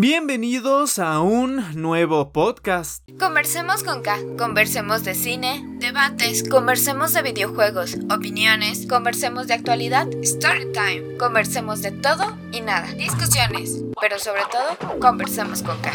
Bienvenidos a un nuevo podcast. Conversemos con K, conversemos de cine, debates, conversemos de videojuegos, opiniones, conversemos de actualidad, story time, conversemos de todo y nada, discusiones, pero sobre todo, conversemos con K.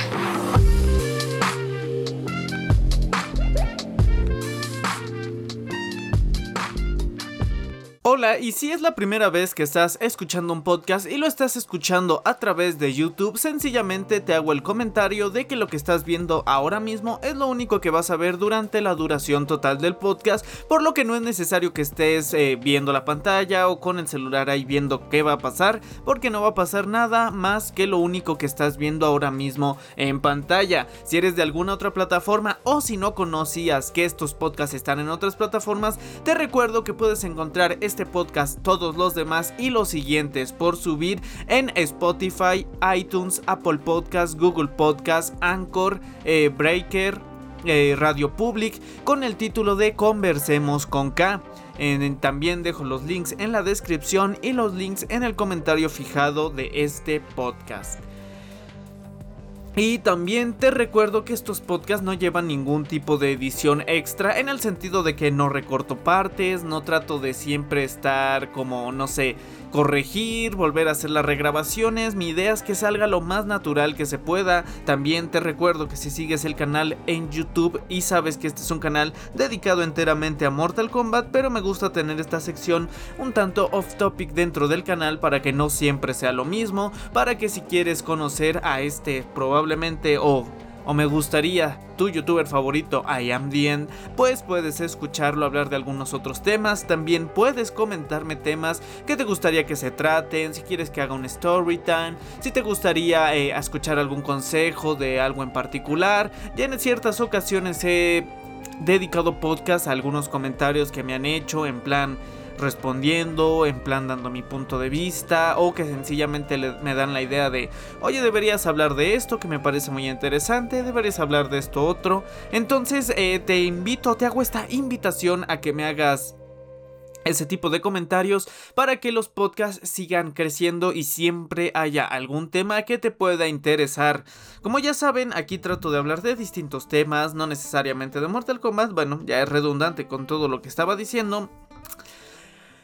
Hola, y si es la primera vez que estás escuchando un podcast y lo estás escuchando a través de YouTube, sencillamente te hago el comentario de que lo que estás viendo ahora mismo es lo único que vas a ver durante la duración total del podcast, por lo que no es necesario que estés eh, viendo la pantalla o con el celular ahí viendo qué va a pasar, porque no va a pasar nada más que lo único que estás viendo ahora mismo en pantalla. Si eres de alguna otra plataforma o si no conocías que estos podcasts están en otras plataformas, te recuerdo que puedes encontrar podcast, todos los demás y los siguientes por subir en Spotify, iTunes, Apple Podcast, Google Podcast, Anchor, eh, Breaker, eh, Radio Public con el título de Conversemos con K. también dejo los links en la descripción y los links en el comentario fijado de este podcast. Y también te recuerdo que estos podcasts no llevan ningún tipo de edición extra en el sentido de que no recorto partes, no trato de siempre estar como, no sé, corregir, volver a hacer las regrabaciones. Mi idea es que salga lo más natural que se pueda. También te recuerdo que si sigues el canal en YouTube y sabes que este es un canal dedicado enteramente a Mortal Kombat, pero me gusta tener esta sección un tanto off topic dentro del canal para que no siempre sea lo mismo, para que si quieres conocer a este probablemente o o me gustaría tu youtuber favorito I am the pues puedes escucharlo hablar de algunos otros temas, también puedes comentarme temas que te gustaría que se traten, si quieres que haga un story time, si te gustaría eh, escuchar algún consejo de algo en particular, ya en ciertas ocasiones he dedicado podcast a algunos comentarios que me han hecho en plan respondiendo, en plan dando mi punto de vista, o que sencillamente me dan la idea de, oye, deberías hablar de esto que me parece muy interesante, deberías hablar de esto otro. Entonces eh, te invito, te hago esta invitación a que me hagas ese tipo de comentarios para que los podcasts sigan creciendo y siempre haya algún tema que te pueda interesar. Como ya saben, aquí trato de hablar de distintos temas, no necesariamente de Mortal Kombat, bueno, ya es redundante con todo lo que estaba diciendo,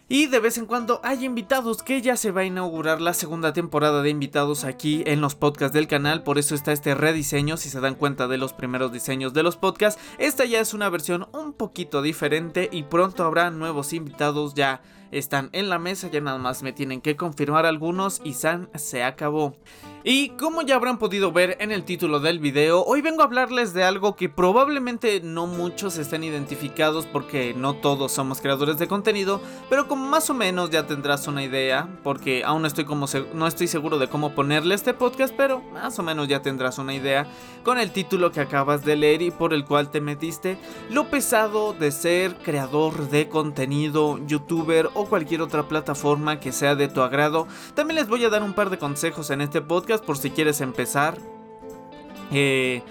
y de vez en cuando hay invitados que ya se va a inaugurar la segunda temporada de invitados aquí en los podcasts del canal. Por eso está este rediseño. Si se dan cuenta de los primeros diseños de los podcasts, esta ya es una versión un poquito diferente y pronto habrá nuevos invitados ya están en la mesa, ya nada más me tienen que confirmar algunos y San se acabó. Y como ya habrán podido ver en el título del video, hoy vengo a hablarles de algo que probablemente no muchos estén identificados porque no todos somos creadores de contenido, pero como más o menos ya tendrás una idea, porque aún estoy, como no estoy seguro de cómo ponerle este podcast, pero más o menos ya tendrás una idea con el título que acabas de leer y por el cual te metiste, lo pesado de ser creador de contenido, youtuber o cualquier otra plataforma que sea de tu agrado. También les voy a dar un par de consejos en este podcast por si quieres empezar. Eh,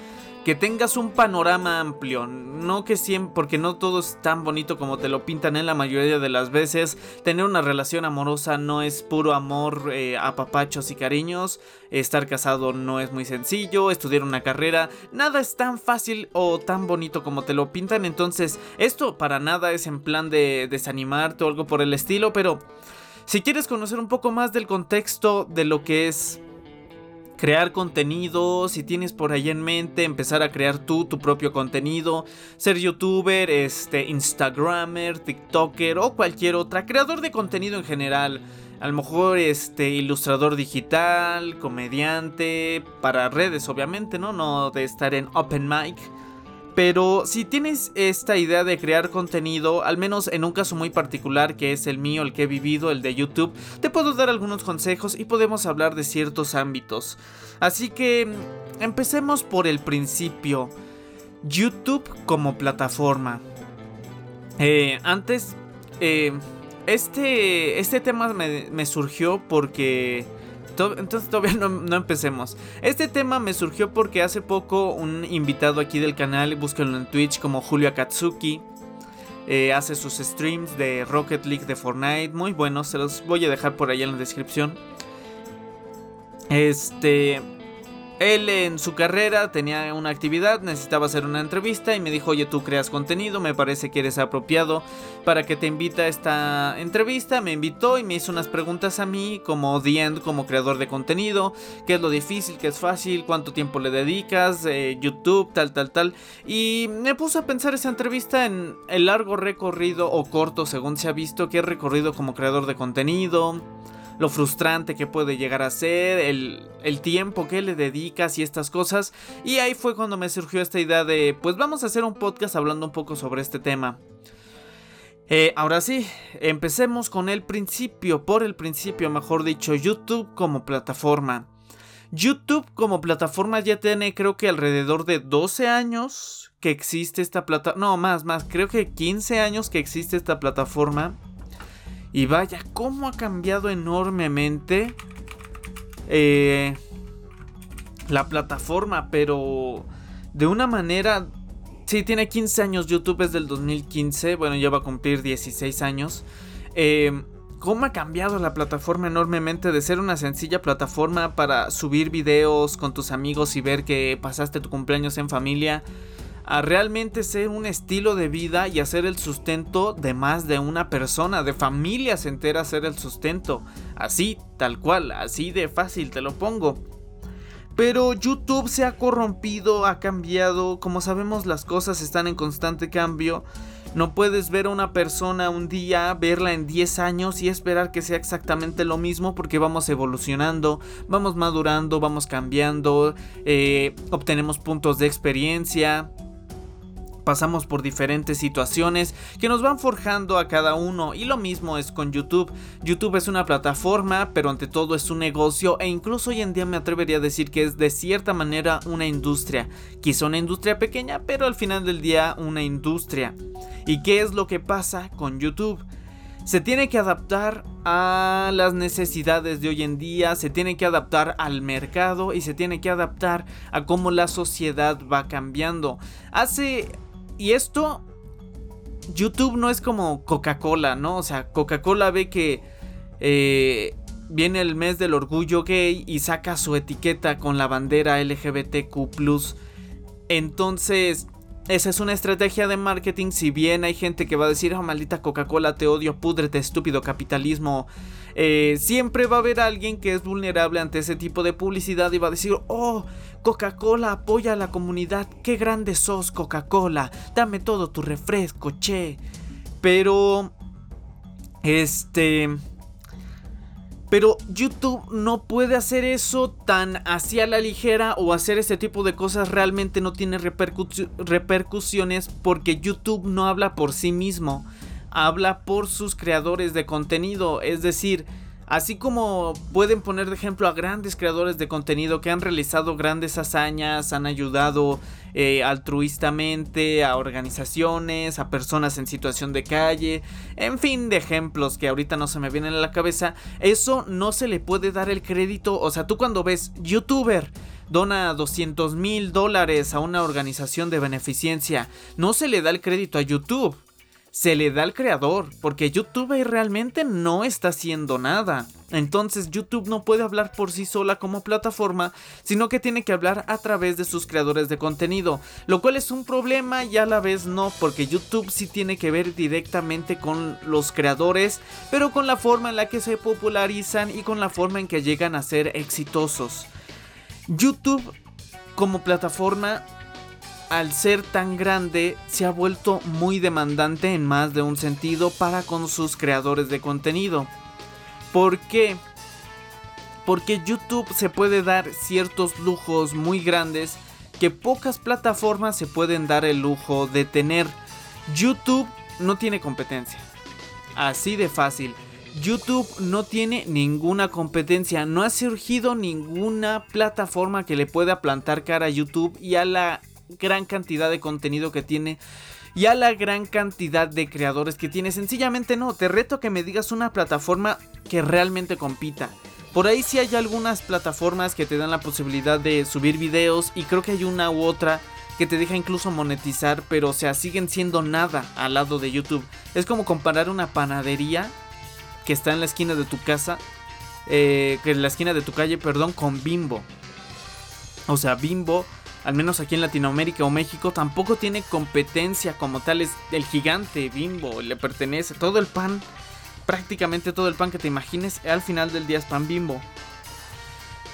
que tengas un panorama amplio, no que siempre, porque no todo es tan bonito como te lo pintan en la mayoría de las veces. Tener una relación amorosa no es puro amor eh, a papachos y cariños. Estar casado no es muy sencillo. Estudiar una carrera, nada es tan fácil o tan bonito como te lo pintan. Entonces, esto para nada es en plan de desanimarte o algo por el estilo, pero si quieres conocer un poco más del contexto de lo que es crear contenido, si tienes por ahí en mente empezar a crear tú tu propio contenido, ser youtuber, este, instagramer, tiktoker o cualquier otra, creador de contenido en general. A lo mejor este ilustrador digital, comediante, para redes obviamente, ¿no? No de estar en open mic. Pero si tienes esta idea de crear contenido, al menos en un caso muy particular que es el mío, el que he vivido, el de YouTube, te puedo dar algunos consejos y podemos hablar de ciertos ámbitos. Así que mm, empecemos por el principio. YouTube como plataforma. Eh, antes, eh, este, este tema me surgió porque entonces todavía no, empecemos. Este tema me surgió porque hace poco un invitado aquí del canal, búsquenlo en Twitch como Julio Akatsuki. Eh, hace sus streams de Rocket League de Fortnite. Muy buenos, se los voy a dejar por ahí en la descripción. Este. Él en su carrera tenía una actividad, necesitaba hacer una entrevista y me dijo, oye, tú creas contenido, me parece que eres apropiado para que te invita a esta entrevista. Me invitó y me hizo unas preguntas a mí como The como creador de contenido, qué es lo difícil, qué es fácil, cuánto tiempo le dedicas, eh, YouTube, tal, tal, tal. Y me puse a pensar esa entrevista en el largo recorrido o corto, según se ha visto, que he recorrido como creador de contenido lo frustrante que puede llegar a ser, el, tiempo que le dedicas y estas cosas. Y ahí fue cuando me surgió esta idea de, pues vamos a hacer un podcast hablando un poco sobre este tema. Eh, ahora sí, empecemos con el principio, por el principio, mejor dicho, YouTube como plataforma. YouTube como plataforma ya tiene creo que alrededor de 12 años que existe esta plataforma. No, más, más, creo que 15 años que existe esta plataforma. Y vaya, cómo ha cambiado enormemente eh, la plataforma, pero de una manera... Sí, tiene 15 años, YouTube es del 2015, bueno, ya va a cumplir 16 años. Eh, ¿Cómo ha cambiado la plataforma enormemente de ser una sencilla plataforma para subir videos con tus amigos y ver que pasaste tu cumpleaños en familia? A realmente ser un estilo de vida y hacer el sustento de más de una persona, de familias enteras ser el sustento. Así, tal cual, así de fácil te lo pongo. Pero YouTube se ha corrompido, ha cambiado, como sabemos las cosas están en constante cambio. No puedes ver a una persona un día, verla en 10 años y esperar que sea exactamente lo mismo porque vamos evolucionando, vamos madurando, vamos cambiando, eh, obtenemos puntos de experiencia pasamos por diferentes situaciones que nos van forjando a cada uno y lo mismo es con YouTube. YouTube es una plataforma, pero ante todo es un negocio e incluso hoy en día me atrevería a decir que es de cierta manera una industria. Quizá una industria pequeña, pero al final del día una industria. ¿Y qué es lo que pasa con YouTube? se tiene que adaptar a las necesidades de hoy en día, se tiene que adaptar al mercado y se tiene que adaptar a cómo la sociedad va cambiando. Hace y esto, YouTube no es como Coca-Cola, ¿no? O sea, Coca-Cola ve que eh, viene el mes del orgullo gay y saca su etiqueta con la bandera LGBTQ. Entonces, esa es una estrategia de marketing. Si bien hay gente que va a decir, oh maldita Coca-Cola, te odio, púdrete, estúpido capitalismo. Eh, siempre va a haber alguien que es vulnerable ante ese tipo de publicidad y va a decir, oh, Coca-Cola apoya a la comunidad, qué grande sos Coca-Cola, dame todo tu refresco, che. Pero, este... Pero YouTube no puede hacer eso tan hacia la ligera o hacer ese tipo de cosas realmente no tiene repercusiones porque YouTube no habla por sí mismo habla por sus creadores de contenido. Es decir, así como pueden poner de ejemplo a grandes creadores de contenido que han realizado grandes hazañas, han ayudado eh, altruistamente a organizaciones, a personas en situación de calle, en fin, de ejemplos que ahorita no se me vienen a la cabeza, eso no se le puede dar el crédito. O sea, tú cuando ves youtuber dona 200 mil dólares a una organización de beneficencia, no se le da el crédito a YouTube se le da al creador, porque YouTube realmente no está haciendo nada. Entonces YouTube no puede hablar por sí sola como plataforma, sino que tiene que hablar a través de sus creadores de contenido, lo cual es un problema y a la vez no, porque YouTube sí tiene que ver directamente con los creadores, pero con la forma en la que se popularizan y con la forma en que llegan a ser exitosos. YouTube como plataforma al ser tan grande se ha vuelto muy demandante en más de un sentido para con sus creadores de contenido. ¿Por qué? Porque YouTube se puede dar ciertos lujos muy grandes que pocas plataformas se pueden dar el lujo de tener. YouTube no tiene competencia. Así de fácil. YouTube no tiene ninguna competencia, no ha surgido ninguna plataforma que le pueda plantar cara a YouTube y a la gran cantidad de contenido que tiene y a la gran cantidad de creadores que tiene. Sencillamente no, te reto que me digas una plataforma que realmente compita. Por ahí sí hay algunas plataformas que te dan la posibilidad de subir videos y creo que hay una u otra que te deja incluso monetizar, pero o sea, siguen siendo nada al lado de YouTube. Es como comparar una panadería que está en la esquina de tu casa, eh, que en la esquina de tu calle, perdón, con Bimbo. O sea, Bimbo, al menos aquí en Latinoamérica o México, tampoco tiene competencia como tal. Es el gigante Bimbo, le pertenece todo el pan, prácticamente todo el pan que te imagines, al final del día es pan Bimbo.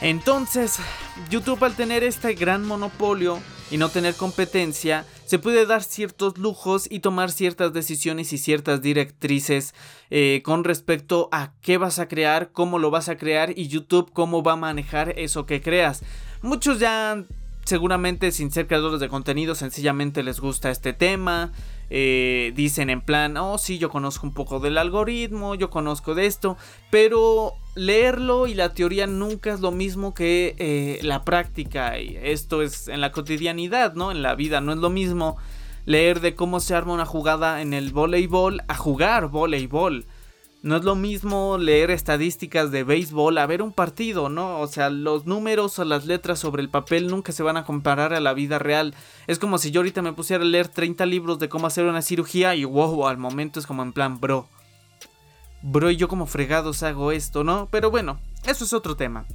Entonces, YouTube al tener este gran monopolio y no tener competencia, se puede dar ciertos lujos y tomar ciertas decisiones y ciertas directrices eh, con respecto a qué vas a crear, cómo lo vas a crear y YouTube cómo va a manejar eso que creas. Muchos ya seguramente sin ser creadores de contenido sencillamente les gusta este tema. Eh, dicen en plan, oh sí, yo conozco un poco del algoritmo, yo conozco de esto, pero leerlo y la teoría nunca es lo mismo que eh, la práctica. Y esto es en la cotidianidad, ¿no? En la vida no es lo mismo leer de cómo se arma una jugada en el voleibol a jugar voleibol. No es lo mismo leer estadísticas de béisbol a ver un partido, ¿no? O sea, los números o las letras sobre el papel nunca se van a comparar a la vida real. Es como si yo ahorita me pusiera a leer 30 libros de cómo hacer una cirugía y wow, al momento es como en plan, bro. Bro, y yo como fregados hago esto, ¿no? Pero bueno, eso es otro tema.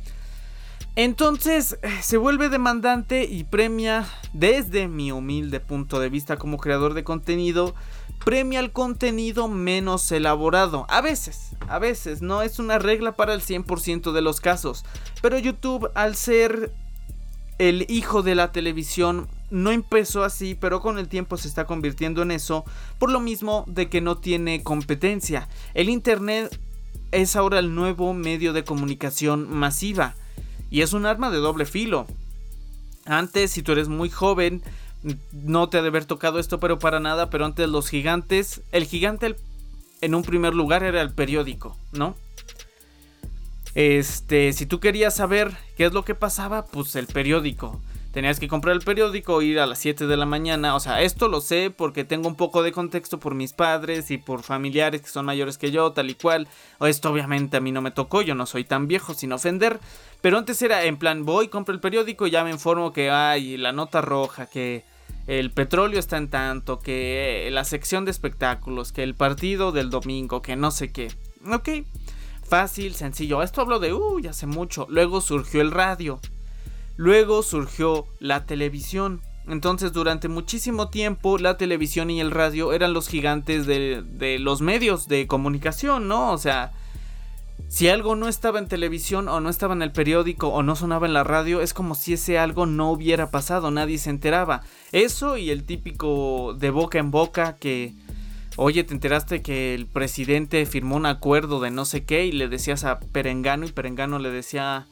Entonces se vuelve demandante y premia, desde mi humilde punto de vista como creador de contenido, premia el contenido menos elaborado. A veces, a veces, no es una regla para el 100% de los casos. Pero YouTube, al ser el hijo de la televisión, no empezó así, pero con el tiempo se está convirtiendo en eso, por lo mismo de que no tiene competencia. El Internet es ahora el nuevo medio de comunicación masiva y es un arma de doble filo. Antes, si tú eres muy joven, no te ha de haber tocado esto, pero para nada, pero antes los gigantes, el gigante en un primer lugar era el periódico, ¿no? Este, si tú querías saber qué es lo que pasaba, pues el periódico. Tenías que comprar el periódico, ir a las 7 de la mañana. O sea, esto lo sé porque tengo un poco de contexto por mis padres y por familiares que son mayores que yo, tal y cual. Esto obviamente a mí no me tocó, yo no soy tan viejo sin ofender. Pero antes era en plan, voy, compro el periódico y ya me informo que hay la nota roja, que el petróleo está en tanto, que la sección de espectáculos, que el partido del domingo, que no sé qué. Ok, fácil, sencillo. Esto hablo de, uy, hace mucho. Luego surgió el radio. Luego surgió la televisión. Entonces durante muchísimo tiempo la televisión y el radio eran los gigantes de, los medios de comunicación, ¿no? O sea, si algo no estaba en televisión o no estaba en el periódico o no sonaba en la radio, es como si ese algo no hubiera pasado, nadie se enteraba. Eso y el típico de boca en boca que, oye, te enteraste que el presidente firmó un acuerdo de no sé qué y le decías a Perengano y Perengano le decía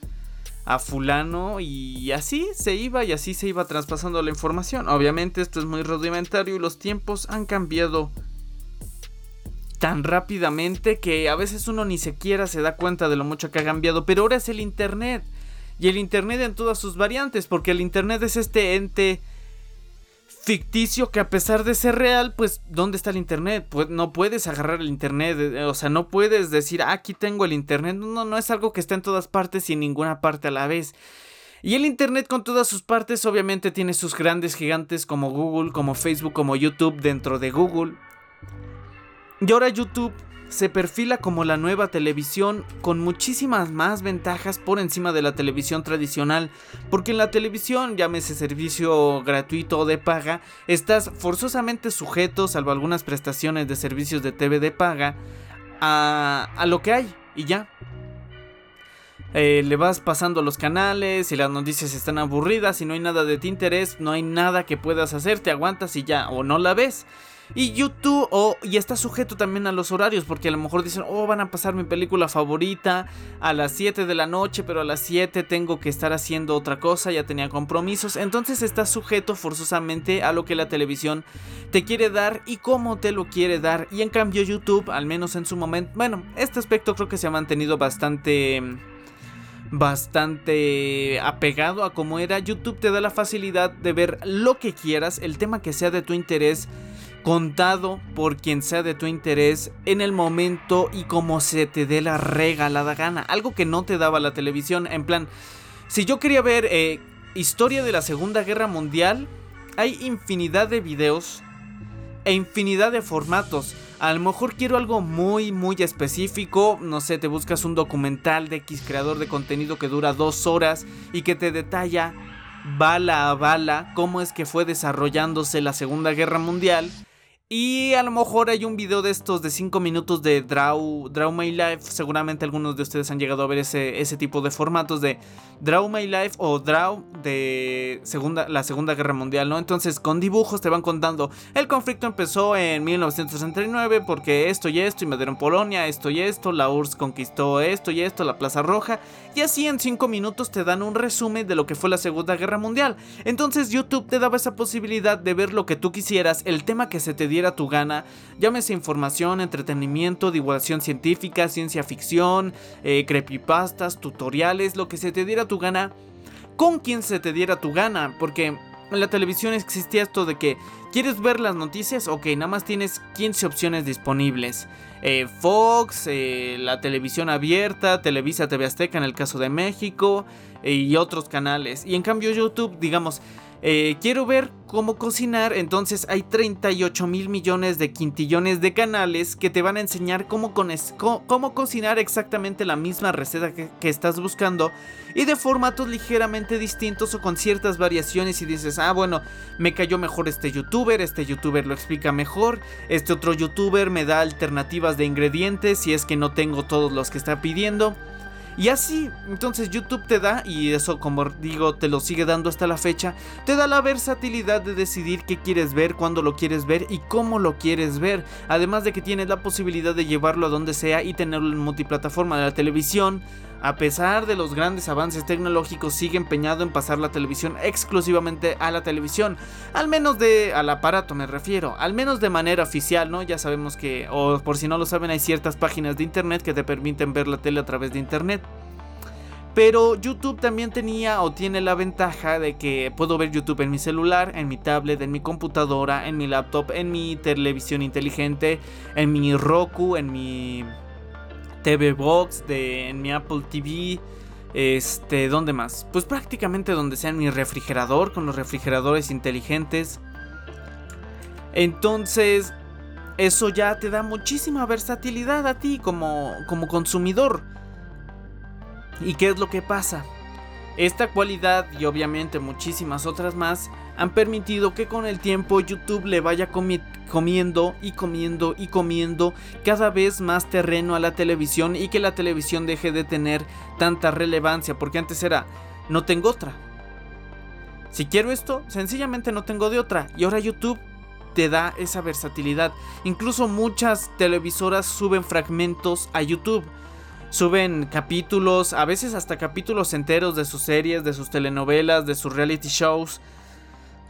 a fulano y así se iba y así se iba traspasando la información. Obviamente esto es muy rudimentario y los tiempos han cambiado tan rápidamente que a veces uno ni siquiera se da cuenta de lo mucho que ha cambiado, pero ahora es el internet y el internet en todas sus variantes, porque el internet es este ente ficticio que a pesar de ser real, pues ¿dónde está el internet? Pues no puedes agarrar el internet, eh, o sea, no puedes decir, ah, aquí tengo el internet, no, no es algo que está en todas partes y en ninguna parte a la vez. Y el Internet con todas sus partes obviamente tiene sus grandes gigantes como Google, como Facebook, como YouTube dentro de Google. Y ahora YouTube se perfila como la nueva televisión con muchísimas más ventajas por encima de la televisión tradicional, porque en la televisión, llámese servicio gratuito o de paga, estás forzosamente sujeto, salvo algunas prestaciones de servicios de TV de paga, a, lo que hay y ya. Eh, le vas pasando los canales y las noticias están aburridas y no hay nada de tu interés, no hay nada que puedas hacer, te aguantas y ya, o no la ves. Y YouTube, oh, y está sujeto también a los horarios, porque a lo mejor dicen, oh, van a pasar mi película favorita a las 7 de la noche, pero a las 7 tengo que estar haciendo otra cosa, ya tenía compromisos. Entonces está sujeto forzosamente a lo que la televisión te quiere dar y cómo te lo quiere dar. Y en cambio YouTube, al menos en su momento, bueno, este aspecto creo que se ha mantenido bastante bastante apegado a cómo era. YouTube te da la facilidad de ver lo que quieras, el tema que sea de tu interés contado por quien sea de tu interés en el momento y como se te dé la regalada gana. Algo que no te daba la televisión. En plan, si yo quería ver eh, historia de la Segunda Guerra Mundial, hay infinidad de videos e infinidad de formatos. A lo mejor quiero algo muy, muy específico. No sé, te buscas un documental de X creador de contenido que dura dos horas y que te detalla bala a bala cómo es que fue desarrollándose la Segunda Guerra Mundial y a lo mejor hay un video de estos de 5 minutos de Draw, Draw My Life. Seguramente algunos de ustedes han llegado a ver ese, ese tipo de formatos de Draw My Life o Draw de segunda, la Segunda Guerra Mundial, ¿no? Entonces con dibujos te van contando. El conflicto empezó en 1969 porque esto y esto invadieron Polonia, esto y esto, la URSS conquistó esto y esto, la Plaza Roja. Y así en 5 minutos te dan un resumen de lo que fue la Segunda Guerra Mundial. Entonces YouTube te daba esa posibilidad de ver lo que tú quisieras, el tema que se te diera tu gana, llámese información, entretenimiento, divulgación científica, ciencia ficción, eh, creepypastas, tutoriales, lo que se te diera tu gana, con quien se te diera tu gana, porque en la televisión existía esto de que quieres ver las noticias, ok, nada más tienes 15 opciones disponibles. Eh, Fox, eh, la televisión abierta, Televisa TV Azteca en el caso de México y otros canales. Y en cambio YouTube, digamos, eh, quiero ver cómo cocinar, entonces hay 38 mil millones de quintillones de canales que te van a enseñar cómo, cómo cocinar exactamente la misma receta que, que, estás buscando y de formatos ligeramente distintos o con ciertas variaciones y dices, ah bueno, me cayó mejor este youtuber, este youtuber lo explica mejor, este otro youtuber me da alternativas de ingredientes si es que no tengo todos los que está pidiendo. Y así, entonces YouTube te da, y eso como digo, te lo sigue dando hasta la fecha, te da la versatilidad de decidir qué quieres ver, cuándo lo quieres ver y cómo lo quieres ver. Además de que tienes la posibilidad de llevarlo a donde sea y tenerlo en multiplataforma de la televisión. A pesar de los grandes avances tecnológicos, sigue empeñado en pasar la televisión exclusivamente a la televisión. Al menos de. al aparato me refiero. Al menos de manera oficial, ¿no? Ya sabemos que. O por si no lo saben, hay ciertas páginas de internet que te permiten ver la tele a través de internet. Pero YouTube también tenía o tiene la ventaja de que puedo ver YouTube en mi celular, en mi tablet, en mi computadora, en mi laptop, en mi televisión inteligente, en mi Roku, en mi TV Box, de, en mi Apple TV. Este, ¿dónde más? Pues prácticamente donde sea en mi refrigerador, con los refrigeradores inteligentes. Entonces, eso ya te da muchísima versatilidad a ti como, como consumidor. ¿Y qué es lo que pasa? Esta cualidad y obviamente muchísimas otras más han permitido que con el tiempo YouTube le vaya comiendo y comiendo y comiendo cada vez más terreno a la televisión y que la televisión deje de tener tanta relevancia porque antes era no tengo otra. Si quiero esto, sencillamente no tengo de otra y ahora YouTube te da esa versatilidad. Incluso muchas televisoras suben fragmentos a YouTube suben capítulos, a veces hasta capítulos enteros de sus series, de sus telenovelas, de sus reality shows.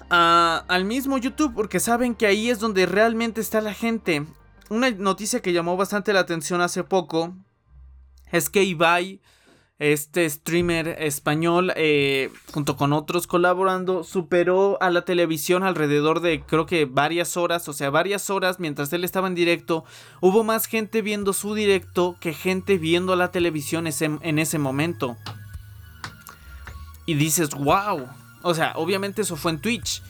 Al mismo YouTube porque saben que ahí es donde realmente está la gente. Una noticia que llamó bastante la atención hace poco es que Ibai este streamer español, eh, junto con otros colaborando, superó a la televisión alrededor de creo que varias horas, o sea, varias horas mientras él estaba en directo. Hubo más gente viendo su directo que gente viendo la televisión en ese momento. Y dices, wow. O sea, obviamente eso fue en Twitch.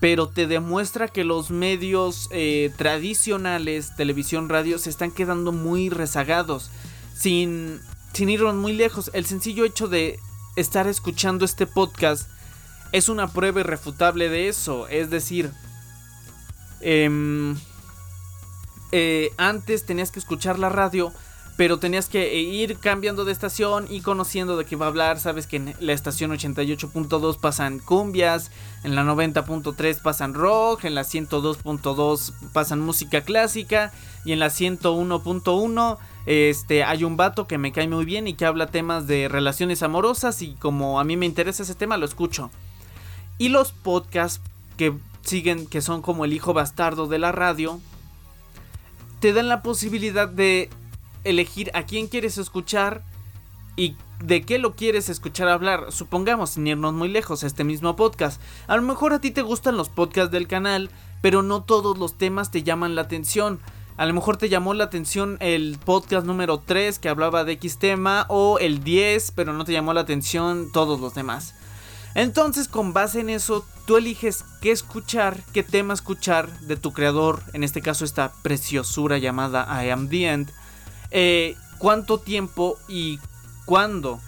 Pero te demuestra que los medios eh, tradicionales, televisión, radio, se están quedando muy rezagados. Sin sin irnos muy lejos, el sencillo hecho de estar escuchando este podcast es una prueba irrefutable de eso. Es decir, em, eh, antes tenías que escuchar la radio, pero tenías que ir cambiando de estación y conociendo de qué va a hablar. Sabes que en la estación 88.2 pasan cumbias, en la 90.3 pasan rock, en la 102.2 pasan música clásica y en la 101.1 este, hay un vato que me cae muy bien y que habla temas de relaciones amorosas y como a mí me interesa ese tema lo escucho. Y los podcasts que siguen, que son como el hijo bastardo de la radio, te dan la posibilidad de elegir a quién quieres escuchar y de qué lo quieres escuchar hablar. Supongamos, sin irnos muy lejos, este mismo podcast. A lo mejor a ti te gustan los podcasts del canal, pero no todos los temas te llaman la atención. A lo mejor te llamó la atención el podcast número 3 que hablaba de X tema o el 10, pero no te llamó la atención todos los demás. Entonces, con base en eso, tú eliges qué escuchar, qué tema escuchar de tu creador, en este caso esta preciosura llamada I Am The End, eh, cuánto tiempo y cuándo.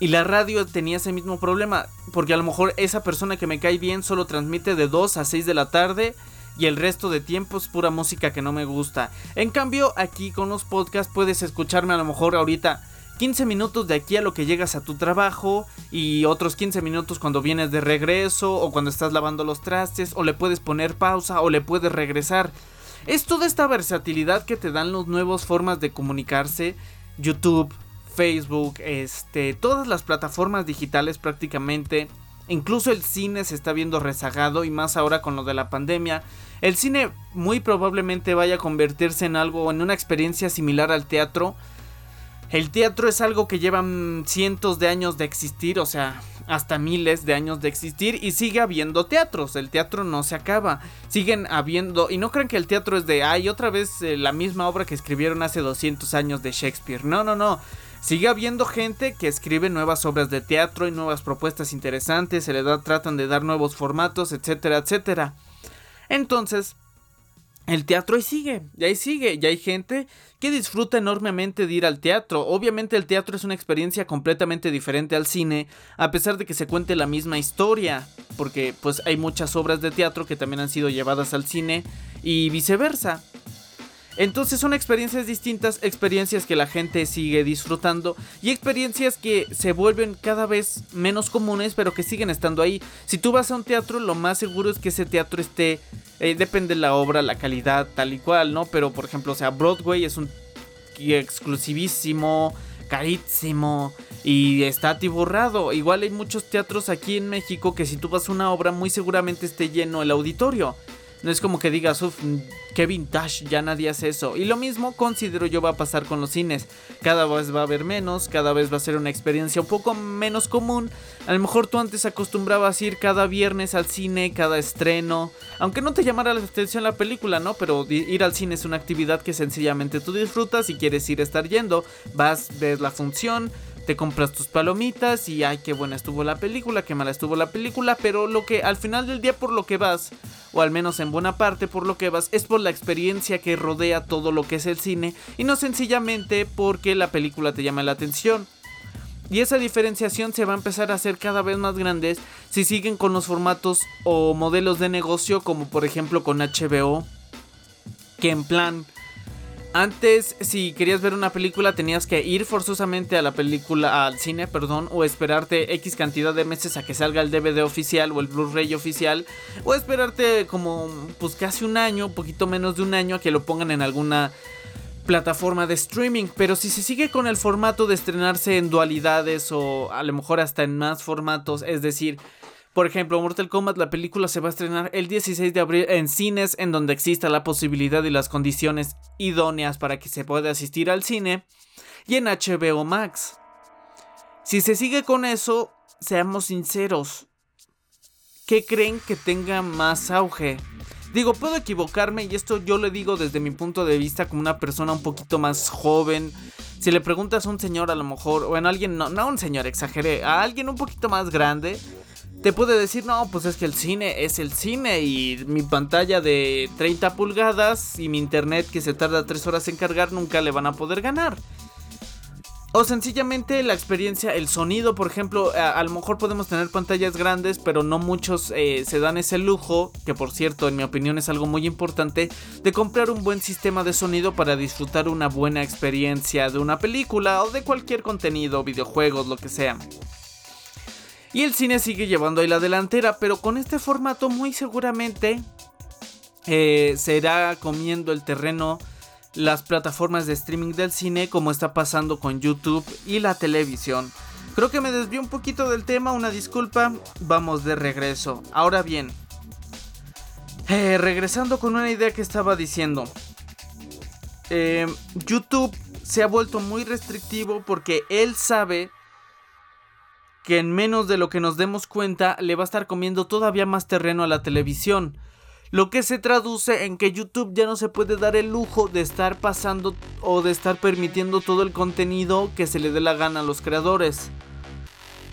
Y la radio tenía ese mismo problema, porque a lo mejor esa persona que me cae bien solo transmite de 2 a 6 de la tarde y el resto de tiempo es pura música que no me gusta. En cambio, aquí con los podcasts puedes escucharme a lo mejor ahorita 15 minutos de aquí a lo que llegas a tu trabajo y otros 15 minutos cuando vienes de regreso o cuando estás lavando los trastes o le puedes poner pausa o le puedes regresar. Es toda esta versatilidad que te dan las nuevas formas de comunicarse, YouTube, Facebook, este, todas las plataformas digitales prácticamente. Incluso el cine se está viendo rezagado y más ahora con lo de la pandemia. El cine muy probablemente vaya a convertirse en algo, en una experiencia similar al teatro. El teatro es algo que llevan cientos de años de existir, o sea, hasta miles de años de existir y sigue habiendo teatros. El teatro no se acaba. Siguen habiendo, y no crean que el teatro es de, ay, otra vez eh, la misma obra que escribieron hace 200 años de Shakespeare. No, no, no. Sigue habiendo gente que escribe nuevas obras de teatro y nuevas propuestas interesantes, se le da, tratan de dar nuevos formatos, etcétera, etcétera. Entonces, el teatro ahí sigue, y ahí sigue, y hay gente que disfruta enormemente de ir al teatro. Obviamente el teatro es una experiencia completamente diferente al cine, a pesar de que se cuente la misma historia, porque pues hay muchas obras de teatro que también han sido llevadas al cine y viceversa. Entonces son experiencias distintas, experiencias que la gente sigue disfrutando y experiencias que se vuelven cada vez menos comunes pero que siguen estando ahí. Si tú vas a un teatro lo más seguro es que ese teatro esté, eh, depende de la obra, la calidad, tal y cual, ¿no? Pero por ejemplo, o sea, Broadway es un exclusivísimo, carísimo y está atiborrado. Igual hay muchos teatros aquí en México que si tú vas a una obra muy seguramente esté lleno el auditorio. No es como que digas, uff, qué vintage, ya nadie hace eso. Y lo mismo considero yo va a pasar con los cines. Cada vez va a haber menos, cada vez va a ser una experiencia un poco menos común. A lo mejor tú antes acostumbrabas ir cada viernes al cine, cada estreno. Aunque no te llamara la atención la película, ¿no? Pero ir al cine es una actividad que sencillamente tú disfrutas y quieres ir a estar yendo. Vas, ves la función te compras tus palomitas y ay, qué buena estuvo la película, qué mala estuvo la película, pero lo que al final del día por lo que vas, o al menos en buena parte por lo que vas, es por la experiencia que rodea todo lo que es el cine y no sencillamente porque la película te llama la atención. Y esa diferenciación se va a empezar a hacer cada vez más grandes si siguen con los formatos o modelos de negocio como por ejemplo con HBO, que en plan antes, si querías ver una película, tenías que ir forzosamente a la película, al cine, perdón, o esperarte X cantidad de meses a que salga el DVD oficial o el Blu-ray oficial, o esperarte como, pues casi un año, poquito menos de un año, a que lo pongan en alguna plataforma de streaming. Pero si se sigue con el formato de estrenarse en dualidades o a lo mejor hasta en más formatos, es decir, por ejemplo, Mortal Kombat, la película se va a estrenar el 16 de abril en cines en donde exista la posibilidad y las condiciones idóneas para que se pueda asistir al cine y en HBO Max. Si se sigue con eso, seamos sinceros, ¿qué creen que tenga más auge? Digo, puedo equivocarme y esto yo le digo desde mi punto de vista como una persona un poquito más joven. Si le preguntas a un señor a lo mejor, o en alguien, no, no a un señor, exageré, a alguien un poquito más grande, te puede decir, no, pues es que el cine es el cine y mi pantalla de 30 pulgadas y mi internet que se tarda 3 horas en cargar nunca le van a poder ganar. O sencillamente la experiencia, el sonido, por ejemplo, a, lo mejor podemos tener pantallas grandes, pero no muchos eh, se dan ese lujo, que por cierto, en mi opinión es algo muy importante, de comprar un buen sistema de sonido para disfrutar una buena experiencia de una película o de cualquier contenido, videojuegos, lo que sea. Y el cine sigue llevando ahí la delantera, pero con este formato muy seguramente eh, será comiendo el terreno las plataformas de streaming del cine como está pasando con YouTube y la televisión. Creo que me desvió un poquito del tema, una disculpa, vamos de regreso. Ahora bien, eh, regresando con una idea que estaba diciendo. Eh, YouTube se ha vuelto muy restrictivo porque él sabe que en menos de lo que nos demos cuenta le va a estar comiendo todavía más terreno a la televisión. Lo que se traduce en que YouTube ya no se puede dar el lujo de estar pasando o de estar permitiendo todo el contenido que se le dé la gana a los creadores.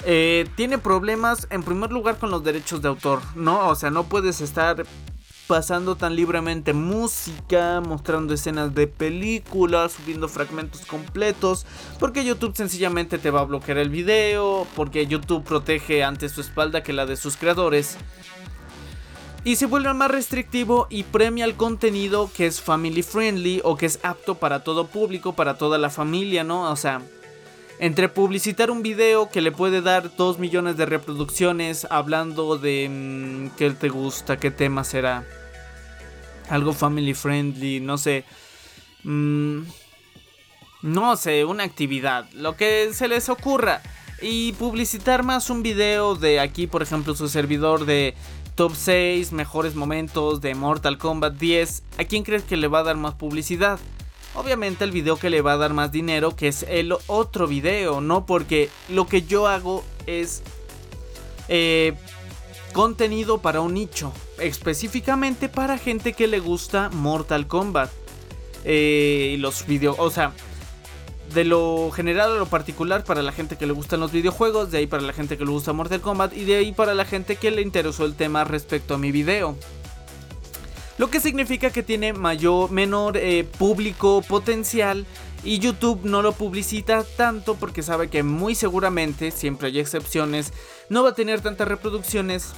Eh, tiene problemas en primer lugar con los derechos de autor, ¿no? O sea, no puedes estar pasando tan libremente música, mostrando escenas de películas, subiendo fragmentos completos, porque YouTube sencillamente te va a bloquear el video, porque YouTube protege ante su espalda que la de sus creadores. Y se vuelve más restrictivo y premia el contenido que es family friendly o que es apto para todo público, para toda la familia, ¿no? O sea, entre publicitar un video que le puede dar 2 millones de reproducciones hablando de mm, qué te gusta, qué tema será. Algo family friendly, no sé. Mm, no sé, una actividad, lo que se les ocurra. Y publicitar más un video de aquí, por ejemplo, su servidor de top 6 mejores momentos de Mortal Kombat 10. ¿A quién crees que le va a dar más publicidad? obviamente el video que le va a dar más dinero que es el otro video, ¿no? Porque lo que yo hago es eh, contenido para un nicho, específicamente para gente que le gusta Mortal Kombat. Eh, los videos, o sea, de lo general a lo particular para la gente que le gustan los videojuegos, de ahí para la gente que le gusta Mortal Kombat y de ahí para la gente que le interesó el tema respecto a mi video. Lo que significa que tiene mayor, menor eh, público potencial y YouTube no lo publicita tanto porque sabe que muy seguramente, siempre hay excepciones, no va a tener tantas reproducciones.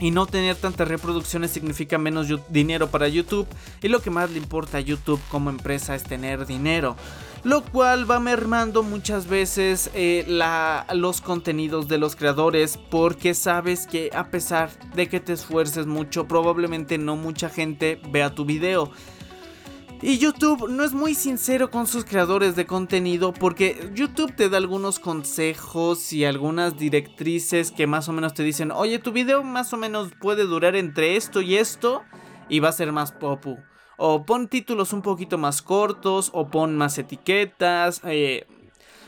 Y no tener tantas reproducciones significa menos dinero para YouTube. Y lo que más le importa a YouTube como empresa es tener dinero lo cual va mermando muchas veces eh, los contenidos de los creadores porque sabes que a pesar de que te esfuerces mucho probablemente no mucha gente vea tu video. Y YouTube no es muy sincero con sus creadores de contenido porque YouTube te da algunos consejos y algunas directrices que más o menos te dicen, oye, tu video más o menos puede durar entre esto y esto y va a ser más popu. O pon títulos un poquito más cortos, o pon más etiquetas, eh,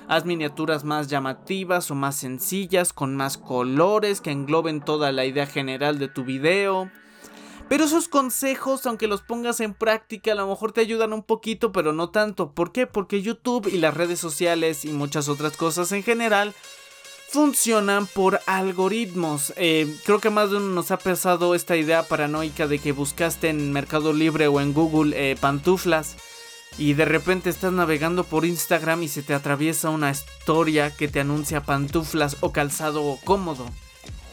haz miniaturas más llamativas o más sencillas, con más colores que engloben toda la idea general de tu video. Pero esos consejos, aunque los pongas en práctica, a lo mejor te ayudan un poquito, pero no tanto. ¿Por qué? Porque YouTube y las redes sociales y muchas otras cosas en general funcionan por algoritmos. Eh, creo que más de uno nos ha pesado esta idea paranoica de que buscaste en Mercado Libre o en Google eh, pantuflas y de repente estás navegando por Instagram y se te atraviesa una historia que te anuncia pantuflas o calzado cómodo.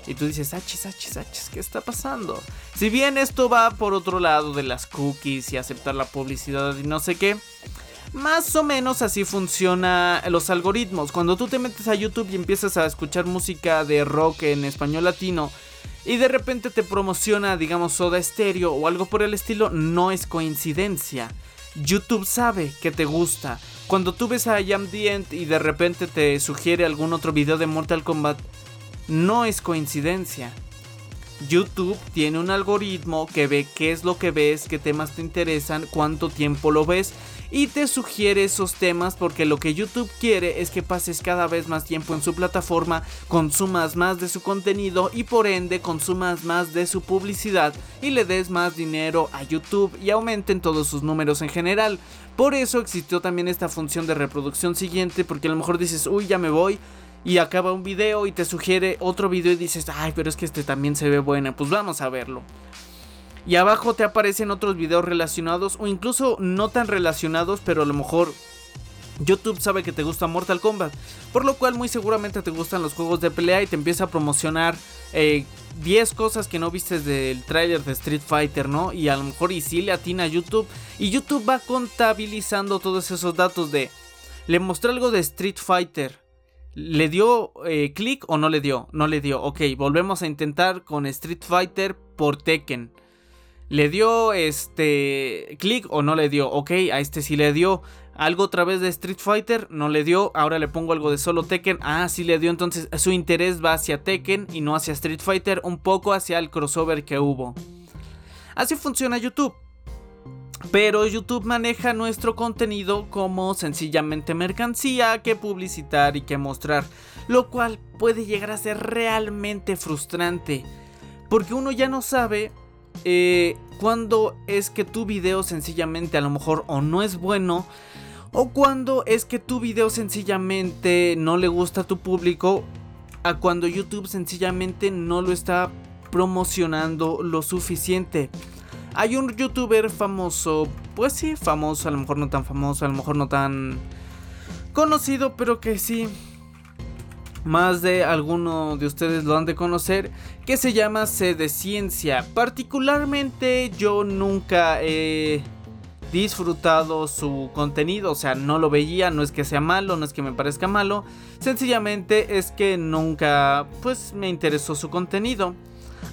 Y tú dices, achis, achis, achis, ¿qué está pasando? Si bien esto va por otro lado de las cookies y aceptar la publicidad y no sé qué, más o menos así funciona los algoritmos. Cuando tú te metes a YouTube y empiezas a escuchar música de rock en español latino y de repente te promociona, digamos, Soda Stereo o algo por el estilo, no es coincidencia. YouTube sabe que te gusta. Cuando tú ves a Jam End y de repente te sugiere algún otro video de Mortal Kombat, no es coincidencia. YouTube tiene un algoritmo que ve qué es lo que ves, qué temas te interesan, cuánto tiempo lo ves y te sugiere esos temas porque lo que YouTube quiere es que pases cada vez más tiempo en su plataforma, consumas más de su contenido y por ende consumas más de su publicidad y le des más dinero a YouTube y aumenten todos sus números en general. Por eso existió también esta función de reproducción siguiente porque a lo mejor dices, uy, ya me voy y acaba un video y te sugiere otro video y dices, ay, pero es que este también se ve bueno, pues vamos a verlo y abajo te aparecen otros videos relacionados o incluso no tan relacionados, pero a lo mejor YouTube sabe que te gusta Mortal Kombat, por lo cual muy seguramente te gustan los juegos de pelea y te empieza a promocionar 10 eh, cosas que no viste del tráiler de Street Fighter, ¿no? Y a lo mejor y sí le atina a YouTube y YouTube va contabilizando todos esos datos de le mostré algo de Street Fighter. ¿Le dio eh, clic o no le dio? No le dio. Ok, volvemos a intentar con Street Fighter por Tekken. ¿Le dio este clic o no le dio? Ok, a este sí le dio. Algo otra vez de Street Fighter, no le dio. Ahora le pongo algo de solo Tekken. Ah, sí le dio. Entonces su interés va hacia Tekken y no hacia Street Fighter. Un poco hacia el crossover que hubo. Así funciona YouTube. Pero YouTube maneja nuestro contenido como sencillamente mercancía que publicitar y que mostrar. Lo cual puede llegar a ser realmente frustrante. Porque uno ya no sabe eh, cuando es que tu video sencillamente a lo mejor o no es bueno o cuando es que tu video sencillamente no le gusta a tu público a cuando YouTube sencillamente no lo está promocionando lo suficiente. Hay un youtuber famoso, pues sí, famoso, a lo mejor no tan famoso, a lo mejor no tan conocido, pero que sí, más de alguno de ustedes lo han de conocer, que se llama C de Ciencia. Particularmente yo nunca he disfrutado su contenido, o sea, no lo veía, no es que sea malo, no es que me parezca malo, sencillamente es que nunca pues me interesó su contenido.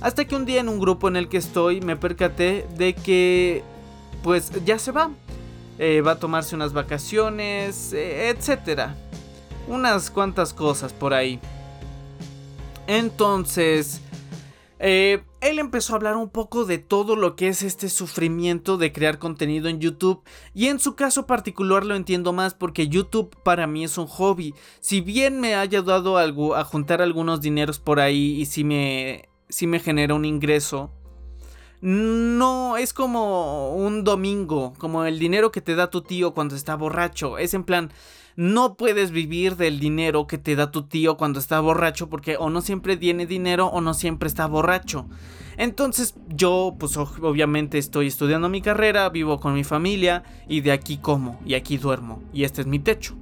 Hasta que un día en un grupo en el que estoy me percaté de que pues ya se va. Eh, va a tomarse unas vacaciones, eh, etcétera. Unas cuantas cosas por ahí. Entonces, eh, él empezó a hablar un poco de todo lo que es este sufrimiento de crear contenido en YouTube y en su caso particular lo entiendo más porque YouTube para mí es un hobby. Si bien me ha ayudado algo a juntar algunos dineros por ahí y si me, si me genera un ingreso, no es como un domingo, como el dinero que te da tu tío cuando está borracho. Es en plan, no puedes vivir del dinero que te da tu tío cuando está borracho porque o no siempre tiene dinero o no siempre está borracho. Entonces yo pues obviamente estoy estudiando mi carrera, vivo con mi familia y de aquí como y aquí duermo y este es mi techo.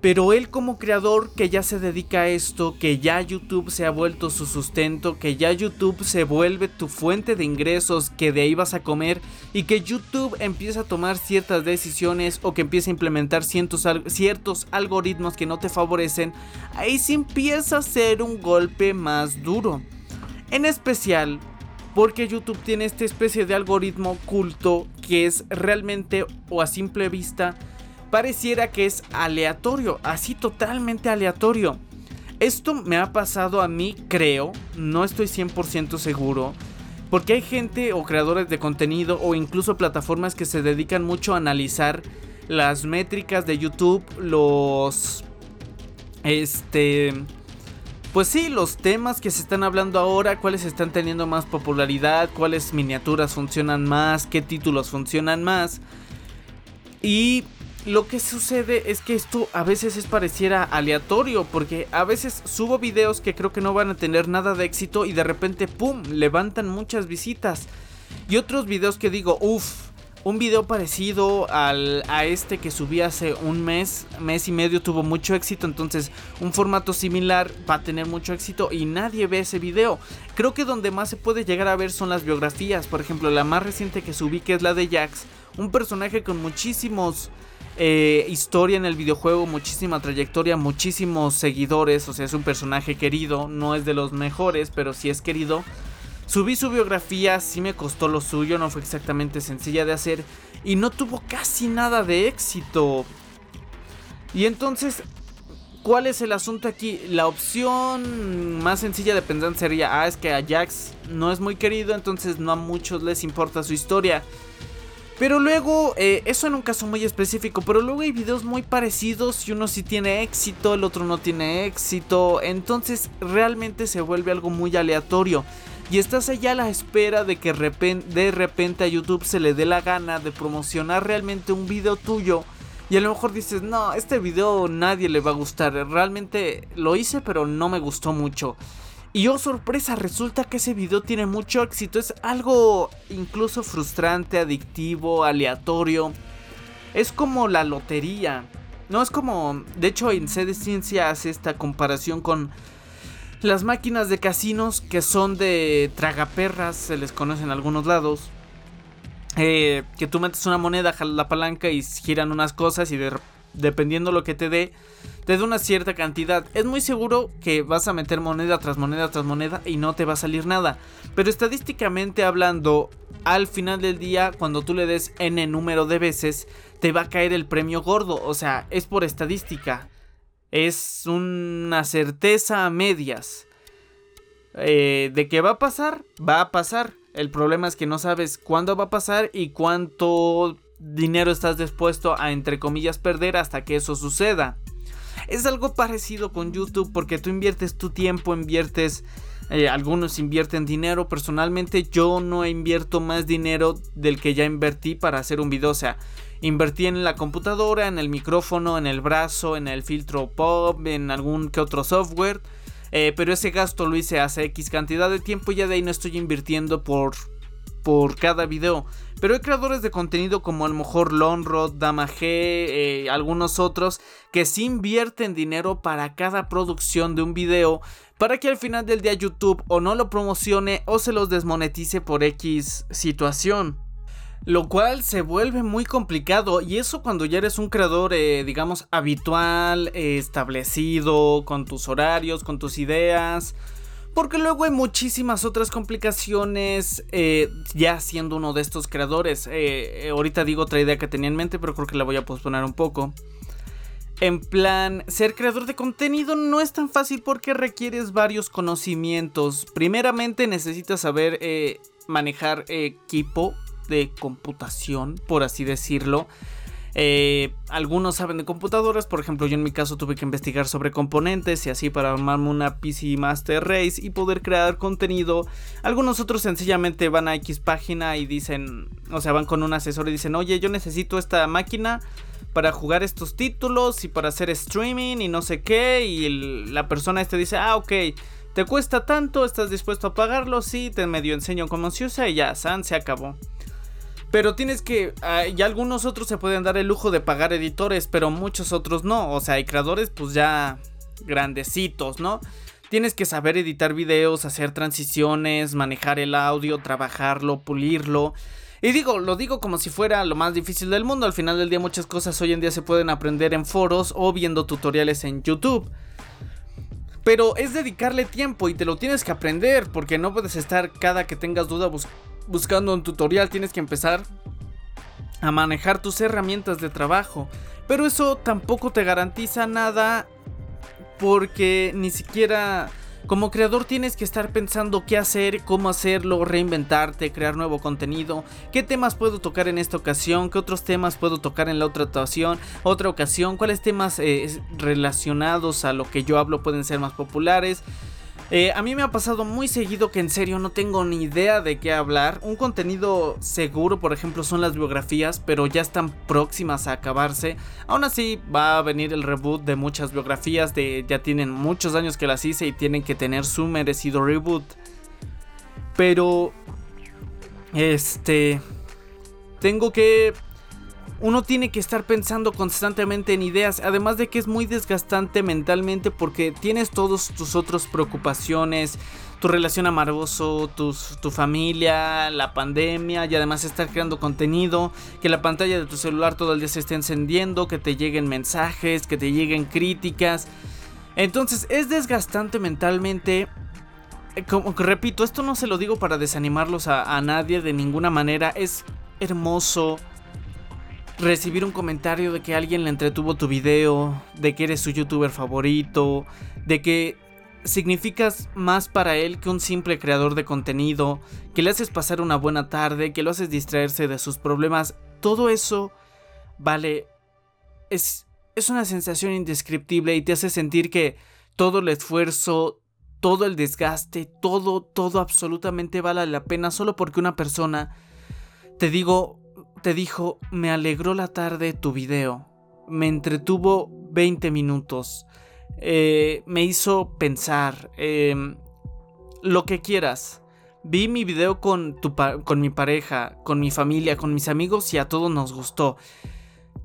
Pero él como creador que ya se dedica a esto, que ya YouTube se ha vuelto su sustento, que ya YouTube se vuelve tu fuente de ingresos, que de ahí vas a comer y que YouTube empieza a tomar ciertas decisiones o que empieza a implementar ciertos, ciertos algoritmos que no te favorecen, ahí sí empieza a ser un golpe más duro. En especial porque YouTube tiene esta especie de algoritmo oculto que es realmente o a simple vista pareciera que es aleatorio, así totalmente aleatorio. Esto me ha pasado a mí, creo, no estoy 100% seguro, porque hay gente o creadores de contenido o incluso plataformas que se dedican mucho a analizar las métricas de YouTube, los... Este... Pues sí, los temas que se están hablando ahora, cuáles están teniendo más popularidad, cuáles miniaturas funcionan más, qué títulos funcionan más. Y lo que sucede es que esto a veces es pareciera aleatorio, porque a veces subo videos que creo que no van a tener nada de éxito y de repente, ¡pum!, levantan muchas visitas. Y otros videos que digo, uff, un video parecido al, a este que subí hace un mes, mes y medio tuvo mucho éxito, entonces un formato similar va a tener mucho éxito y nadie ve ese video. Creo que donde más se puede llegar a ver son las biografías, por ejemplo la más reciente que subí que es la de Jax, un personaje con muchísimos eh, historia en el videojuego, muchísima trayectoria, muchísimos seguidores, o sea, es un personaje querido, no es de los mejores, pero sí es querido. Subí su biografía, sí me costó lo suyo, no fue exactamente sencilla de hacer y no tuvo casi nada de éxito. Y entonces, ¿cuál es el asunto aquí? La opción más sencilla de pensar sería, ah, es que Ajax no es muy querido, entonces no a muchos les importa su historia. Pero luego, eh, eso en un caso muy específico, pero luego hay videos muy parecidos y uno sí tiene éxito, el otro no tiene éxito, entonces realmente se vuelve algo muy aleatorio. Y estás allá a la espera de que de repente a YouTube se le dé la gana de promocionar realmente un video tuyo. Y a lo mejor dices, no, este video nadie le va a gustar. Realmente lo hice pero no me gustó mucho. Y oh sorpresa, resulta que ese video tiene mucho éxito. Es algo incluso frustrante, adictivo, aleatorio. Es como la lotería. No es como... De hecho en C de Ciencia hace esta comparación con las máquinas de casinos que son de tragaperras, se les conoce en algunos lados. Eh, que tú metes una moneda, jalas la palanca y giran unas cosas y dependiendo lo que te dé, te da una cierta cantidad. Es muy seguro que vas a meter moneda tras moneda tras moneda y no te va a salir nada. Pero estadísticamente hablando, al final del día, cuando tú le des n número de veces, te va a caer el premio gordo. O sea, es por estadística. Es una certeza a medias. Eh, de que va a pasar, va a pasar. El problema es que no sabes cuándo va a pasar y cuánto dinero estás dispuesto a, entre comillas, perder hasta que eso suceda. Es algo parecido con YouTube porque tú inviertes tu tiempo, inviertes... Eh, algunos invierten dinero. Personalmente yo no invierto más dinero del que ya invertí para hacer un video. O sea, invertí en la computadora, en el micrófono, en el brazo, en el filtro pop, en algún que otro software. Eh, pero ese gasto lo hice hace X cantidad de tiempo y ya de ahí no estoy invirtiendo por por cada video. Pero hay creadores de contenido como a lo mejor Lonrod, Dama G, eh, algunos otros, que sí invierten dinero para cada producción de un video, para que al final del día YouTube o no lo promocione o se los desmonetice por X situación. Lo cual se vuelve muy complicado y eso cuando ya eres un creador, eh, digamos, habitual, eh, establecido, con tus horarios, con tus ideas. Porque luego hay muchísimas otras complicaciones eh, ya siendo uno de estos creadores. Eh, eh, ahorita digo otra idea que tenía en mente, pero creo que la voy a posponer un poco. En plan, ser creador de contenido no es tan fácil porque requieres varios conocimientos. Primeramente necesitas saber manejar equipo de computación, por así decirlo. Eh, algunos saben de computadoras, por ejemplo, yo en mi caso tuve que investigar sobre componentes y así para armarme una PC Master Race y poder crear contenido. Algunos otros sencillamente van a X página y dicen, o sea, van con un asesor y dicen, oye, yo necesito esta máquina para jugar estos títulos y para hacer streaming y no sé qué. Y la persona este dice, ah, ok. ¿Te cuesta tanto? ¿Estás dispuesto a pagarlo? Sí, te medio enseño cómo se usa y ya, San se acabó. Pero tienes que. Ah, y algunos otros se pueden dar el lujo de pagar editores, pero muchos otros no. O sea, hay creadores, pues ya grandecitos, ¿no? Tienes que saber editar videos, hacer transiciones, manejar el audio, trabajarlo, pulirlo. Y digo, lo digo como si fuera lo más difícil del mundo. Al final del día, muchas cosas hoy en día se pueden aprender en foros o viendo tutoriales en YouTube. Pero es dedicarle tiempo y te lo tienes que aprender porque no puedes estar cada que tengas duda buscando buscando un tutorial tienes que empezar a manejar tus herramientas de trabajo. Pero eso tampoco te garantiza nada porque ni siquiera como creador tienes que estar pensando qué hacer, cómo hacerlo, reinventarte, crear nuevo contenido, qué temas puedo tocar en esta ocasión, qué otros temas puedo tocar en la otra ocasión, otra ocasión, cuáles temas eh, relacionados a lo que yo hablo pueden ser más populares. Eh, a mí me ha pasado muy seguido que en serio no tengo ni idea de qué hablar. Un contenido seguro, por ejemplo, son las biografías, pero ya están próximas a acabarse. Aún así, va a venir el reboot de muchas biografías. De, ya tienen muchos años que las hice y tienen que tener su merecido reboot. Pero... Este... Tengo que uno tiene que estar pensando constantemente en ideas, además de que es muy desgastante mentalmente porque tienes todas tus otras preocupaciones, tu relación amoroso, tu familia, la pandemia y además estar creando contenido, que la pantalla de tu celular todo el día se esté encendiendo, que te lleguen mensajes, que te lleguen críticas. Entonces es desgastante mentalmente. Eh, como repito, esto no se lo digo para desanimarlos a, a nadie de ninguna manera. Es hermoso recibir un comentario de que alguien le entretuvo tu video, de que eres su youtuber favorito, de que significas más para él que un simple creador de contenido, que le haces pasar una buena tarde, que lo haces distraerse de sus problemas, todo eso vale es es una sensación indescriptible y te hace sentir que todo el esfuerzo, todo el desgaste, todo todo absolutamente vale la pena solo porque una persona te digo te dijo, me alegró la tarde tu video, me entretuvo 20 minutos, eh, me hizo pensar, em, lo que quieras. Vi mi video con, tu con mi pareja, con mi familia, con mis amigos y a todos nos gustó.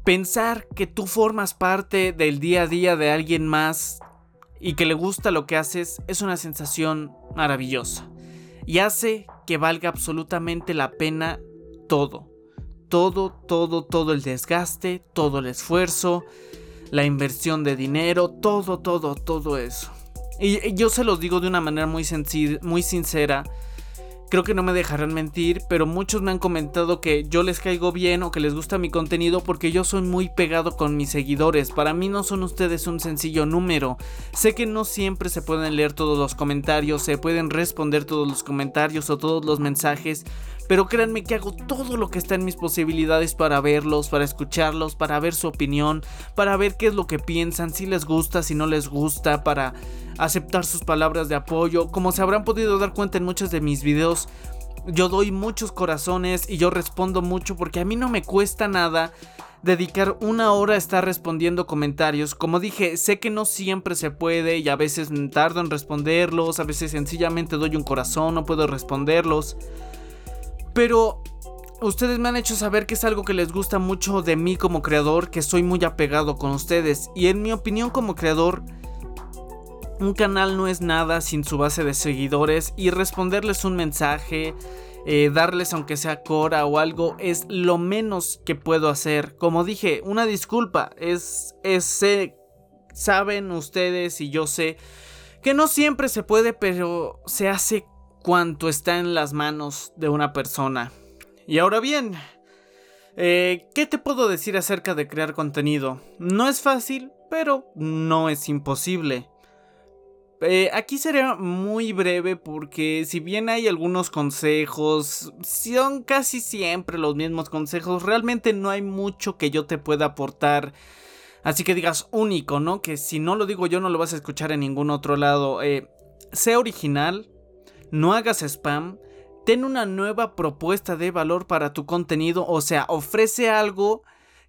Pensar que tú formas parte del día a día de alguien más y que le gusta lo que haces es una sensación maravillosa. Y hace que valga absolutamente la pena todo todo, todo, todo el desgaste, todo el esfuerzo, la inversión de dinero, todo, todo, todo eso. Y yo se los digo de una manera muy, muy sincera. Creo que no me dejarán mentir, pero muchos me han comentado que yo les caigo bien o que les gusta mi contenido porque yo soy muy pegado con mis seguidores. Para mí no son ustedes un sencillo número. Sé que no siempre se pueden leer todos los comentarios, se pueden responder todos los comentarios o todos los mensajes, pero créanme que hago todo lo que está en mis posibilidades para verlos, para escucharlos, para ver su opinión, para ver qué es lo que piensan, si les gusta, si no les gusta, para aceptar sus palabras de apoyo. Como se habrán podido dar cuenta en muchos de mis videos, yo doy muchos corazones y yo respondo mucho porque a mí no me cuesta nada dedicar una hora a estar respondiendo comentarios. Como dije, sé que no siempre se puede y a veces tardo en responderlos, a veces sencillamente doy un corazón, no puedo responderlos. Pero ustedes me han hecho saber que es algo que les gusta mucho de mí como creador, que soy muy apegado con ustedes. Y en mi opinión como creador, un canal no es nada sin su base de seguidores y responderles un mensaje, eh, darles aunque sea cora o algo, es lo menos que puedo hacer. Como dije, una disculpa, es, es saben ustedes y yo sé que no siempre se puede, pero se hace cuanto está en las manos de una persona. Y ahora bien, eh, ¿qué te puedo decir acerca de crear contenido? No es fácil, pero no es imposible. Eh, aquí será muy breve porque si bien hay algunos consejos, son casi siempre los mismos consejos, realmente no hay mucho que yo te pueda aportar. Así que digas único, ¿no? Que si no lo digo yo no lo vas a escuchar en ningún otro lado. Eh, sea original, no hagas spam, ten una nueva propuesta de valor para tu contenido, o sea, ofrece algo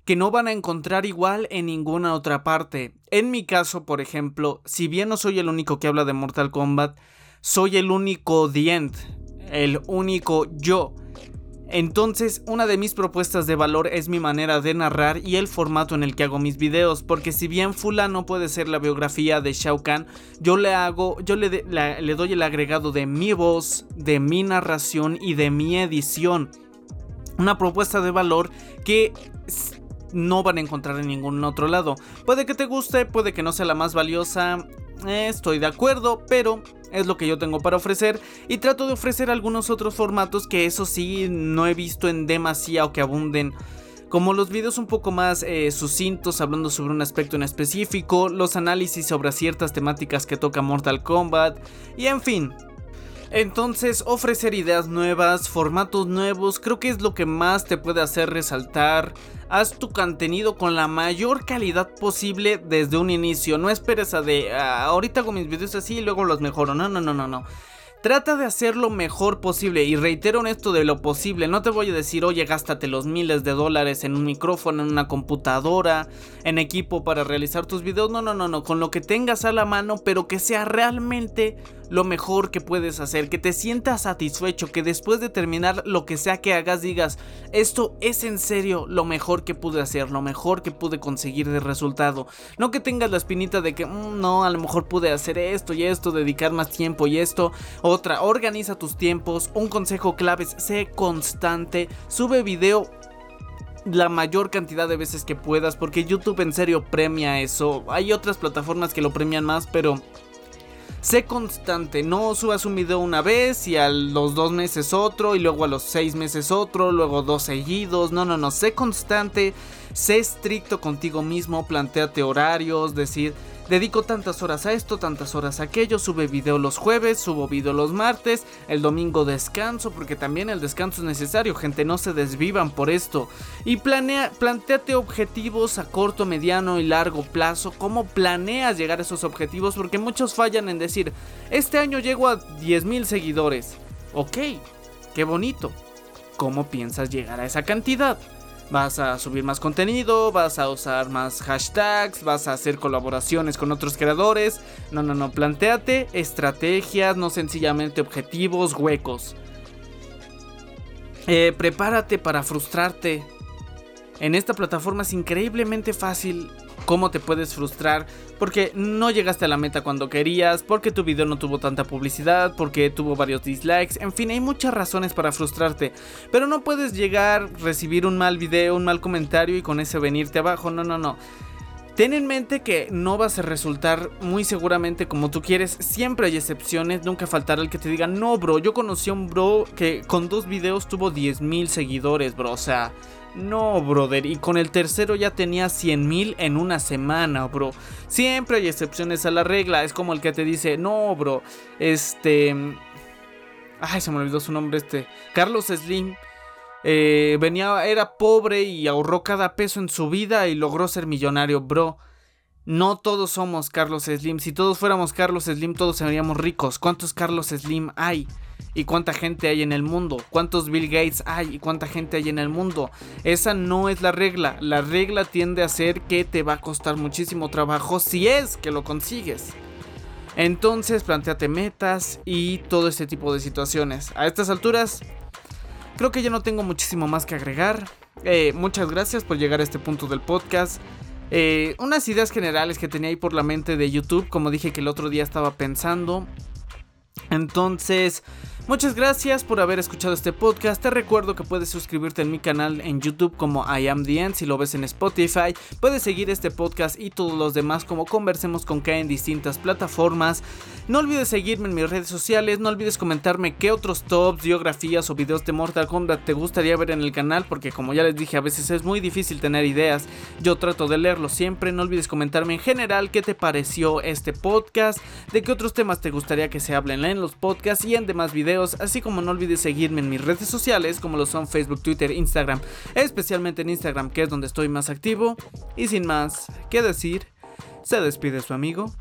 que no van a encontrar igual en ninguna otra parte. En mi caso, por ejemplo, si bien no soy el único que habla de Mortal Kombat, soy el único Dient, el único yo. Entonces, una de mis propuestas de valor es mi manera de narrar y el formato en el que hago mis videos, porque si bien Fula no puede ser la biografía de Shao Kahn, yo le hago, yo le, le doy el agregado de mi voz, de mi narración y de mi edición. Una propuesta de valor que no van a encontrar en ningún otro lado. Puede que te guste, puede que no sea la más valiosa, eh, estoy de acuerdo, pero es lo que yo tengo para ofrecer y trato de ofrecer algunos otros formatos que eso sí no he visto en demasiado que abunden. Como los videos un poco más eh, sucintos hablando sobre un aspecto en específico, los análisis sobre ciertas temáticas que toca Mortal Kombat y en fin, entonces, ofrecer ideas nuevas, formatos nuevos, creo que es lo que más te puede hacer resaltar. Haz tu contenido con la mayor calidad posible desde un inicio. No esperes a de ah, ahorita hago mis videos así y luego los mejoro. No, no, no, no, no. Trata de hacer lo mejor posible y reitero en esto de lo posible. No te voy a decir, oye, gástate los miles de dólares en un micrófono, en una computadora, en equipo para realizar tus videos. No, no, no, no. Con lo que tengas a la mano, pero que sea realmente lo mejor que puedes hacer, que te sientas satisfecho, que después de terminar lo que sea que hagas digas, esto es en serio lo mejor que pude hacer, lo mejor que pude conseguir de resultado. No que tengas la espinita de que, mm, no, a lo mejor pude hacer esto y esto, dedicar más tiempo y esto. Otra, organiza tus tiempos. Un consejo clave es, sé constante, sube video la mayor cantidad de veces que puedas porque YouTube en serio premia eso. Hay otras plataformas que lo premian más, pero sé constante, no subas un video una vez y a los dos meses otro y luego a los seis meses otro, luego dos seguidos, no, no, no, sé constante, sé estricto contigo mismo, planteate horarios, decir, Dedico tantas horas a esto, tantas horas a aquello, sube video los jueves, subo video los martes, el domingo descanso, porque también el descanso es necesario, gente, no se desvivan por esto. Y planea, planteate objetivos a corto, mediano y largo plazo, cómo planeas llegar a esos objetivos, porque muchos fallan en decir, este año llego a 10.000 seguidores. Ok, qué bonito. ¿Cómo piensas llegar a esa cantidad? Vas a subir más contenido, vas a usar más hashtags, vas a hacer colaboraciones con otros creadores. No, no, no, planteate estrategias, no sencillamente objetivos huecos. Eh, prepárate para frustrarte. En esta plataforma es increíblemente fácil cómo te puedes frustrar porque no llegaste a la meta cuando querías, porque tu video no tuvo tanta publicidad, porque tuvo varios dislikes, en fin, hay muchas razones para frustrarte, pero no puedes llegar, recibir un mal video, un mal comentario y con ese venirte abajo, no, no, no. Ten en mente que no vas a resultar muy seguramente como tú quieres. Siempre hay excepciones. Nunca faltará el que te diga, no, bro. Yo conocí a un bro que con dos videos tuvo 10.000 seguidores, bro. O sea, no, brother, y con el tercero ya tenía 100 mil en una semana, bro. Siempre hay excepciones a la regla. Es como el que te dice, no, bro, este... Ay, se me olvidó su nombre, este... Carlos Slim. Eh, venía, era pobre y ahorró cada peso en su vida y logró ser millonario, bro. No todos somos Carlos Slim. Si todos fuéramos Carlos Slim, todos seríamos ricos. ¿Cuántos Carlos Slim hay? ¿Y cuánta gente hay en el mundo? ¿Cuántos Bill Gates hay? ¿Y cuánta gente hay en el mundo? Esa no es la regla. La regla tiende a ser que te va a costar muchísimo trabajo si es que lo consigues. Entonces, planteate metas y todo este tipo de situaciones. A estas alturas, creo que ya no tengo muchísimo más que agregar. Eh, muchas gracias por llegar a este punto del podcast. Eh, unas ideas generales que tenía ahí por la mente de YouTube, como dije que el otro día estaba pensando. Entonces, Muchas gracias por haber escuchado este podcast. Te recuerdo que puedes suscribirte en mi canal en YouTube como I Am The End si lo ves en Spotify. Puedes seguir este podcast y todos los demás como Conversemos con K en distintas plataformas. No olvides seguirme en mis redes sociales. No olvides comentarme qué otros tops, biografías o videos de Mortal Kombat te gustaría ver en el canal. Porque como ya les dije, a veces es muy difícil tener ideas. Yo trato de leerlo siempre. No olvides comentarme en general qué te pareció este podcast. De qué otros temas te gustaría que se hablen en los podcasts y en demás así como no olvides seguirme en mis redes sociales como lo son Facebook, Twitter, Instagram, especialmente en Instagram que es donde estoy más activo. Y sin más que decir, se despide su amigo